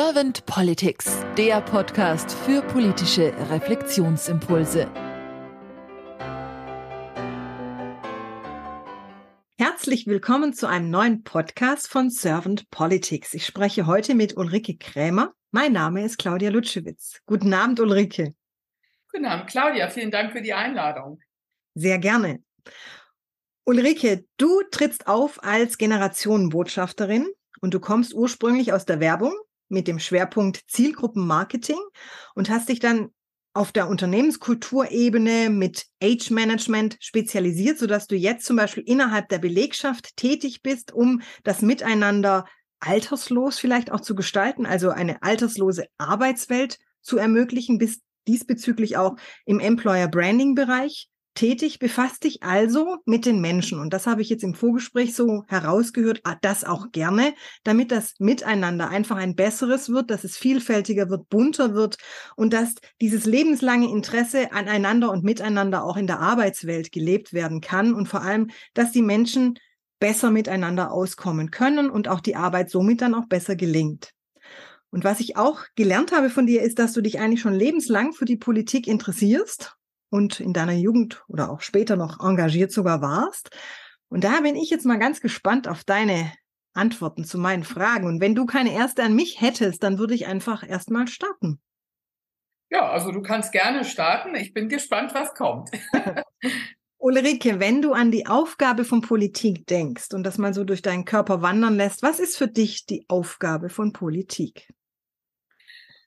Servant Politics, der Podcast für politische Reflexionsimpulse. Herzlich willkommen zu einem neuen Podcast von Servant Politics. Ich spreche heute mit Ulrike Krämer. Mein Name ist Claudia Lutschewitz. Guten Abend, Ulrike. Guten Abend, Claudia. Vielen Dank für die Einladung. Sehr gerne. Ulrike, du trittst auf als Generationenbotschafterin und du kommst ursprünglich aus der Werbung mit dem Schwerpunkt Zielgruppenmarketing und hast dich dann auf der Unternehmenskulturebene mit Age Management spezialisiert, sodass du jetzt zum Beispiel innerhalb der Belegschaft tätig bist, um das Miteinander alterslos vielleicht auch zu gestalten, also eine alterslose Arbeitswelt zu ermöglichen, bist diesbezüglich auch im Employer Branding Bereich tätig, befasst dich also mit den Menschen. Und das habe ich jetzt im Vorgespräch so herausgehört, ah, das auch gerne, damit das Miteinander einfach ein besseres wird, dass es vielfältiger wird, bunter wird und dass dieses lebenslange Interesse aneinander und miteinander auch in der Arbeitswelt gelebt werden kann und vor allem, dass die Menschen besser miteinander auskommen können und auch die Arbeit somit dann auch besser gelingt. Und was ich auch gelernt habe von dir, ist, dass du dich eigentlich schon lebenslang für die Politik interessierst und in deiner Jugend oder auch später noch engagiert sogar warst. Und da bin ich jetzt mal ganz gespannt auf deine Antworten zu meinen Fragen. Und wenn du keine erste an mich hättest, dann würde ich einfach erstmal starten. Ja, also du kannst gerne starten. Ich bin gespannt, was kommt. Ulrike, wenn du an die Aufgabe von Politik denkst und das mal so durch deinen Körper wandern lässt, was ist für dich die Aufgabe von Politik?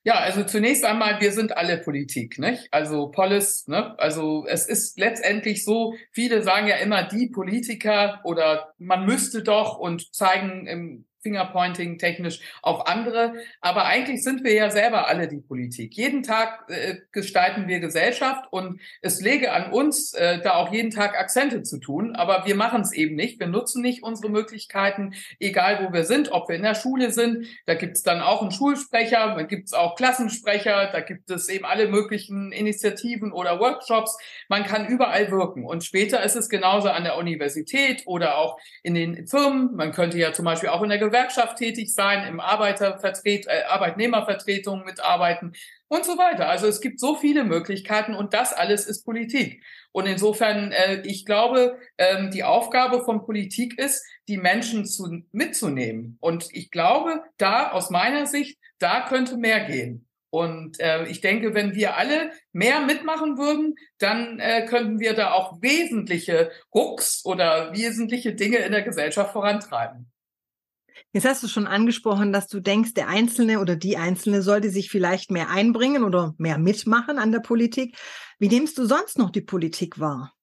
Ja, also zunächst einmal, wir sind alle Politik, nicht? Also Polis, ne? Also es ist letztendlich so, viele sagen ja immer die Politiker oder man müsste doch und zeigen im Fingerpointing technisch auf andere. Aber eigentlich sind wir ja selber alle die Politik. Jeden Tag äh, gestalten wir Gesellschaft und es lege an uns, äh, da auch jeden Tag Akzente zu tun. Aber wir machen es eben nicht. Wir nutzen nicht unsere Möglichkeiten, egal wo wir sind, ob wir in der Schule sind. Da gibt es dann auch einen Schulsprecher, da gibt es auch Klassensprecher, da gibt es eben alle möglichen Initiativen oder Workshops. Man kann überall wirken. Und später ist es genauso an der Universität oder auch in den Firmen. Man könnte ja zum Beispiel auch in der Gewerkschaft tätig sein, im Arbeitervertret äh, Arbeitnehmervertretung mitarbeiten und so weiter. Also es gibt so viele Möglichkeiten und das alles ist Politik. Und insofern, äh, ich glaube, ähm, die Aufgabe von Politik ist, die Menschen zu, mitzunehmen. Und ich glaube, da aus meiner Sicht, da könnte mehr gehen. Und äh, ich denke, wenn wir alle mehr mitmachen würden, dann äh, könnten wir da auch wesentliche Rucks oder wesentliche Dinge in der Gesellschaft vorantreiben. Jetzt hast du schon angesprochen, dass du denkst, der Einzelne oder die Einzelne sollte sich vielleicht mehr einbringen oder mehr mitmachen an der Politik. Wie nimmst du sonst noch die Politik wahr?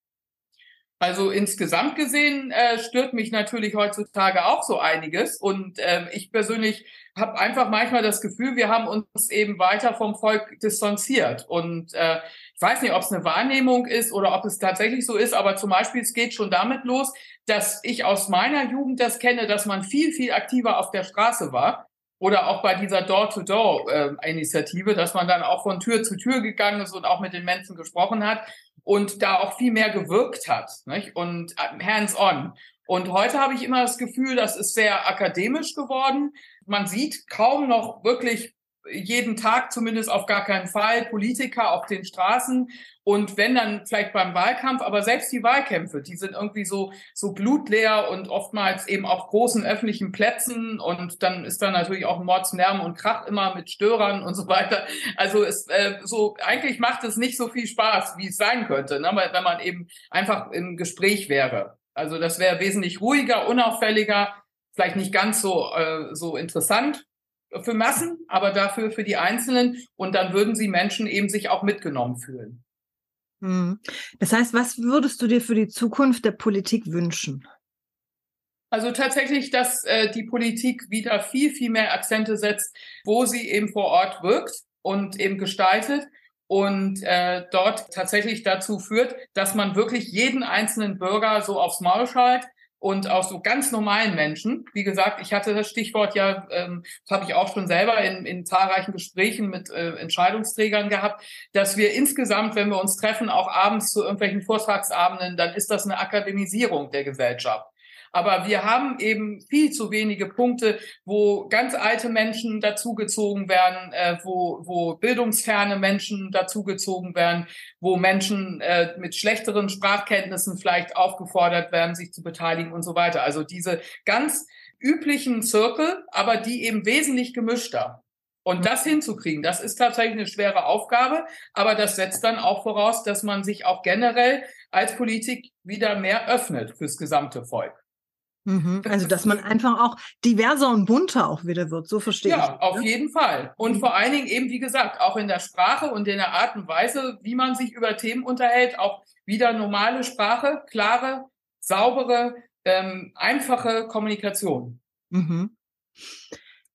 Also insgesamt gesehen äh, stört mich natürlich heutzutage auch so einiges. Und äh, ich persönlich habe einfach manchmal das Gefühl, wir haben uns eben weiter vom Volk distanziert. Und äh, ich weiß nicht, ob es eine Wahrnehmung ist oder ob es tatsächlich so ist, aber zum Beispiel, es geht schon damit los, dass ich aus meiner Jugend das kenne, dass man viel, viel aktiver auf der Straße war. Oder auch bei dieser Door-to-Door-Initiative, dass man dann auch von Tür zu Tür gegangen ist und auch mit den Menschen gesprochen hat und da auch viel mehr gewirkt hat nicht? und äh, hands-on. Und heute habe ich immer das Gefühl, das ist sehr akademisch geworden. Man sieht kaum noch wirklich jeden Tag, zumindest auf gar keinen Fall, Politiker auf den Straßen. Und wenn dann vielleicht beim Wahlkampf, aber selbst die Wahlkämpfe, die sind irgendwie so, so blutleer und oftmals eben auf großen öffentlichen Plätzen. Und dann ist da natürlich auch Mordslärm und Krach immer mit Störern und so weiter. Also es, äh, so, eigentlich macht es nicht so viel Spaß, wie es sein könnte, ne? wenn man eben einfach im Gespräch wäre. Also das wäre wesentlich ruhiger, unauffälliger, vielleicht nicht ganz so, äh, so interessant für Massen, aber dafür für die Einzelnen. Und dann würden sie Menschen eben sich auch mitgenommen fühlen. Hm. Das heißt, was würdest du dir für die Zukunft der Politik wünschen? Also tatsächlich, dass äh, die Politik wieder viel, viel mehr Akzente setzt, wo sie eben vor Ort wirkt und eben gestaltet und äh, dort tatsächlich dazu führt, dass man wirklich jeden einzelnen Bürger so aufs Maul schallt, und auch so ganz normalen Menschen. Wie gesagt, ich hatte das Stichwort ja, ähm, das habe ich auch schon selber in, in zahlreichen Gesprächen mit äh, Entscheidungsträgern gehabt, dass wir insgesamt, wenn wir uns treffen, auch abends zu irgendwelchen Vortragsabenden, dann ist das eine Akademisierung der Gesellschaft. Aber wir haben eben viel zu wenige Punkte, wo ganz alte Menschen dazugezogen werden, äh, wo, wo bildungsferne Menschen dazugezogen werden, wo Menschen äh, mit schlechteren Sprachkenntnissen vielleicht aufgefordert werden, sich zu beteiligen und so weiter. Also diese ganz üblichen Zirkel, aber die eben wesentlich gemischter. Und das hinzukriegen, das ist tatsächlich eine schwere Aufgabe, aber das setzt dann auch voraus, dass man sich auch generell als Politik wieder mehr öffnet fürs gesamte Volk. Mhm. Also, dass man einfach auch diverser und bunter auch wieder wird, so verstehe ja, ich. Ja, auf ne? jeden Fall. Und mhm. vor allen Dingen eben, wie gesagt, auch in der Sprache und in der Art und Weise, wie man sich über Themen unterhält, auch wieder normale Sprache, klare, saubere, ähm, einfache Kommunikation. Mhm.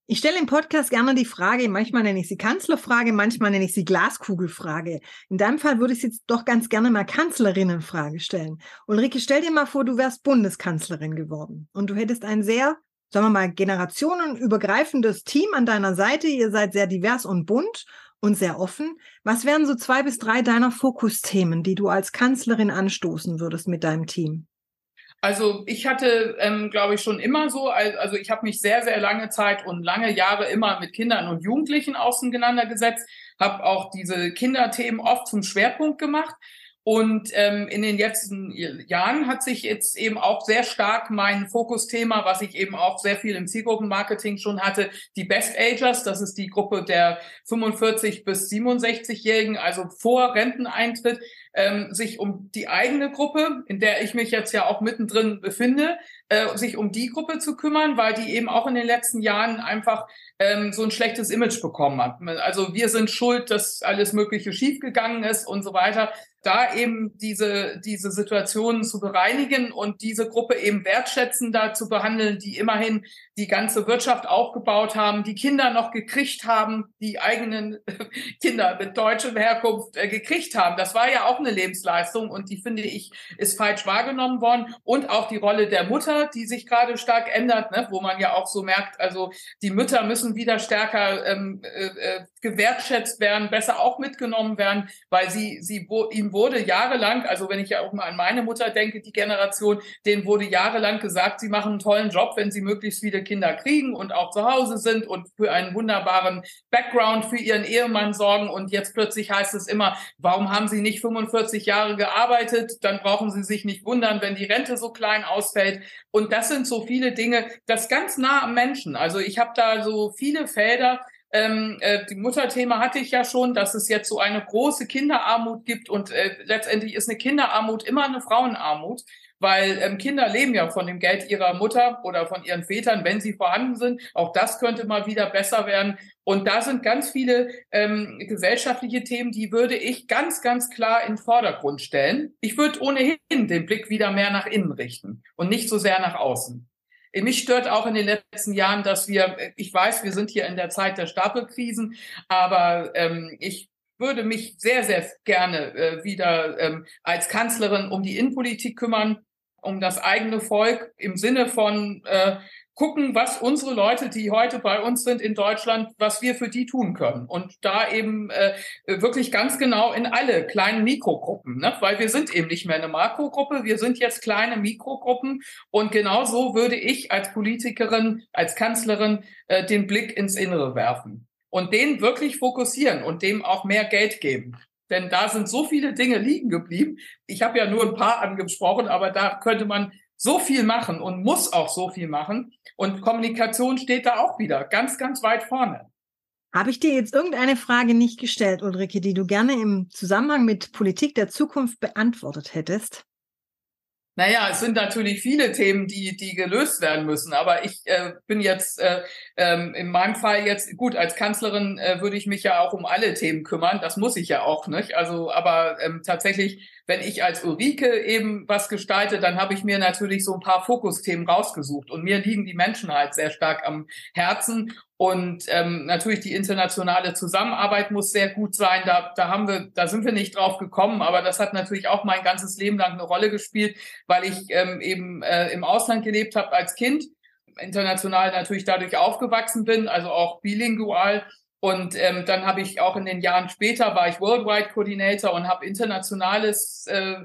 Ich stelle im Podcast gerne die Frage, manchmal nenne ich sie Kanzlerfrage, manchmal nenne ich sie Glaskugelfrage. In deinem Fall würde ich jetzt doch ganz gerne mal Kanzlerinnenfrage stellen. Ulrike, stell dir mal vor, du wärst Bundeskanzlerin geworden und du hättest ein sehr, sagen wir mal, generationenübergreifendes Team an deiner Seite. Ihr seid sehr divers und bunt und sehr offen. Was wären so zwei bis drei deiner Fokusthemen, die du als Kanzlerin anstoßen würdest mit deinem Team? Also ich hatte, ähm, glaube ich, schon immer so, also ich habe mich sehr, sehr lange Zeit und lange Jahre immer mit Kindern und Jugendlichen auseinandergesetzt, habe auch diese Kinderthemen oft zum Schwerpunkt gemacht. Und ähm, in den letzten Jahren hat sich jetzt eben auch sehr stark mein Fokusthema, was ich eben auch sehr viel im Zielgruppenmarketing schon hatte, die Best Agers, das ist die Gruppe der 45 bis 67-Jährigen, also vor Renteneintritt, ähm, sich um die eigene Gruppe, in der ich mich jetzt ja auch mittendrin befinde, äh, sich um die Gruppe zu kümmern, weil die eben auch in den letzten Jahren einfach ähm, so ein schlechtes Image bekommen hat. Also wir sind schuld, dass alles Mögliche schiefgegangen ist und so weiter da eben diese, diese Situationen zu bereinigen und diese Gruppe eben wertschätzender zu behandeln, die immerhin die ganze Wirtschaft aufgebaut haben, die Kinder noch gekriegt haben, die eigenen Kinder mit deutscher Herkunft äh, gekriegt haben. Das war ja auch eine Lebensleistung und die finde ich ist falsch wahrgenommen worden. Und auch die Rolle der Mutter, die sich gerade stark ändert, ne, wo man ja auch so merkt, also die Mütter müssen wieder stärker ähm, äh, äh gewertschätzt werden, besser auch mitgenommen werden, weil sie sie ihnen wurde jahrelang, also wenn ich ja auch mal an meine Mutter denke, die Generation, denen wurde jahrelang gesagt, sie machen einen tollen Job, wenn sie möglichst viele Kinder kriegen und auch zu Hause sind und für einen wunderbaren Background für ihren Ehemann sorgen. Und jetzt plötzlich heißt es immer, warum haben sie nicht 45 Jahre gearbeitet? Dann brauchen sie sich nicht wundern, wenn die Rente so klein ausfällt. Und das sind so viele Dinge, das ganz nah am Menschen. Also ich habe da so viele Felder, ähm, äh, die Mutterthema hatte ich ja schon, dass es jetzt so eine große Kinderarmut gibt und äh, letztendlich ist eine Kinderarmut immer eine Frauenarmut, weil ähm, Kinder leben ja von dem Geld ihrer Mutter oder von ihren Vätern, wenn sie vorhanden sind. Auch das könnte mal wieder besser werden. Und da sind ganz viele ähm, gesellschaftliche Themen, die würde ich ganz, ganz klar in den Vordergrund stellen. Ich würde ohnehin den Blick wieder mehr nach innen richten und nicht so sehr nach außen. Mich stört auch in den letzten Jahren, dass wir, ich weiß, wir sind hier in der Zeit der Stapelkrisen, aber ähm, ich würde mich sehr, sehr gerne äh, wieder ähm, als Kanzlerin um die Innenpolitik kümmern, um das eigene Volk im Sinne von äh, gucken, was unsere Leute, die heute bei uns sind in Deutschland, was wir für die tun können. Und da eben äh, wirklich ganz genau in alle kleinen Mikrogruppen, ne? weil wir sind eben nicht mehr eine Makrogruppe, wir sind jetzt kleine Mikrogruppen. Und genau so würde ich als Politikerin, als Kanzlerin äh, den Blick ins Innere werfen und den wirklich fokussieren und dem auch mehr Geld geben. Denn da sind so viele Dinge liegen geblieben. Ich habe ja nur ein paar angesprochen, aber da könnte man so viel machen und muss auch so viel machen. Und Kommunikation steht da auch wieder ganz, ganz weit vorne. Habe ich dir jetzt irgendeine Frage nicht gestellt, Ulrike, die du gerne im Zusammenhang mit Politik der Zukunft beantwortet hättest? Naja, es sind natürlich viele Themen, die, die gelöst werden müssen. Aber ich äh, bin jetzt äh, ähm, in meinem Fall jetzt, gut, als Kanzlerin äh, würde ich mich ja auch um alle Themen kümmern. Das muss ich ja auch, nicht? Also, aber ähm, tatsächlich, wenn ich als Ulrike eben was gestalte, dann habe ich mir natürlich so ein paar Fokusthemen rausgesucht. Und mir liegen die Menschen halt sehr stark am Herzen. Und ähm, natürlich die internationale Zusammenarbeit muss sehr gut sein. Da, da haben wir, da sind wir nicht drauf gekommen, aber das hat natürlich auch mein ganzes Leben lang eine Rolle gespielt, weil ich ähm, eben äh, im Ausland gelebt habe als Kind, international natürlich dadurch aufgewachsen bin, also auch bilingual Und ähm, dann habe ich auch in den Jahren später war ich Worldwide Coordinator und habe internationales äh,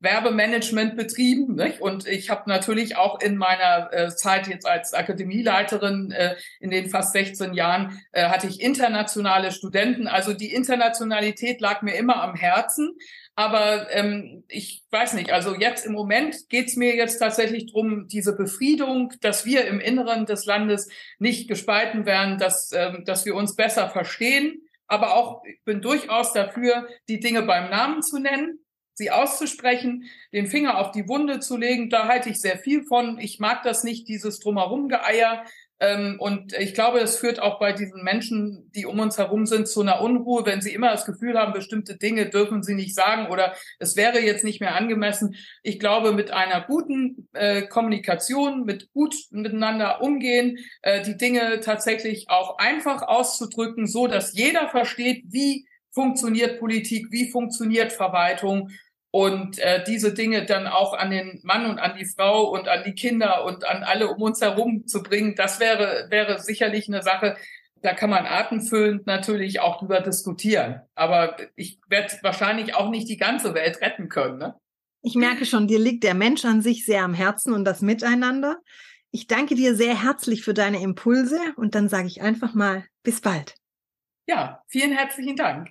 Werbemanagement betrieben. Nicht? Und ich habe natürlich auch in meiner äh, Zeit jetzt als Akademieleiterin äh, in den fast 16 Jahren äh, hatte ich internationale Studenten. Also die Internationalität lag mir immer am Herzen. Aber ähm, ich weiß nicht, also jetzt im Moment geht's mir jetzt tatsächlich drum, diese Befriedung, dass wir im Inneren des Landes nicht gespalten werden, dass, ähm, dass wir uns besser verstehen. Aber auch ich bin durchaus dafür, die Dinge beim Namen zu nennen, sie auszusprechen, den Finger auf die Wunde zu legen. Da halte ich sehr viel von. Ich mag das nicht, dieses Drumherum-Geeier. Ähm, und ich glaube, es führt auch bei diesen Menschen, die um uns herum sind, zu einer Unruhe, wenn sie immer das Gefühl haben, bestimmte Dinge dürfen sie nicht sagen oder es wäre jetzt nicht mehr angemessen. Ich glaube, mit einer guten äh, Kommunikation, mit gut miteinander umgehen, äh, die Dinge tatsächlich auch einfach auszudrücken, so dass jeder versteht, wie funktioniert Politik, wie funktioniert Verwaltung und äh, diese Dinge dann auch an den Mann und an die Frau und an die Kinder und an alle um uns herum zu bringen, das wäre, wäre sicherlich eine Sache, da kann man atemfüllend natürlich auch drüber diskutieren. Aber ich werde wahrscheinlich auch nicht die ganze Welt retten können. Ne? Ich merke schon, dir liegt der Mensch an sich sehr am Herzen und das Miteinander. Ich danke dir sehr herzlich für deine Impulse und dann sage ich einfach mal bis bald. Ja, vielen herzlichen Dank.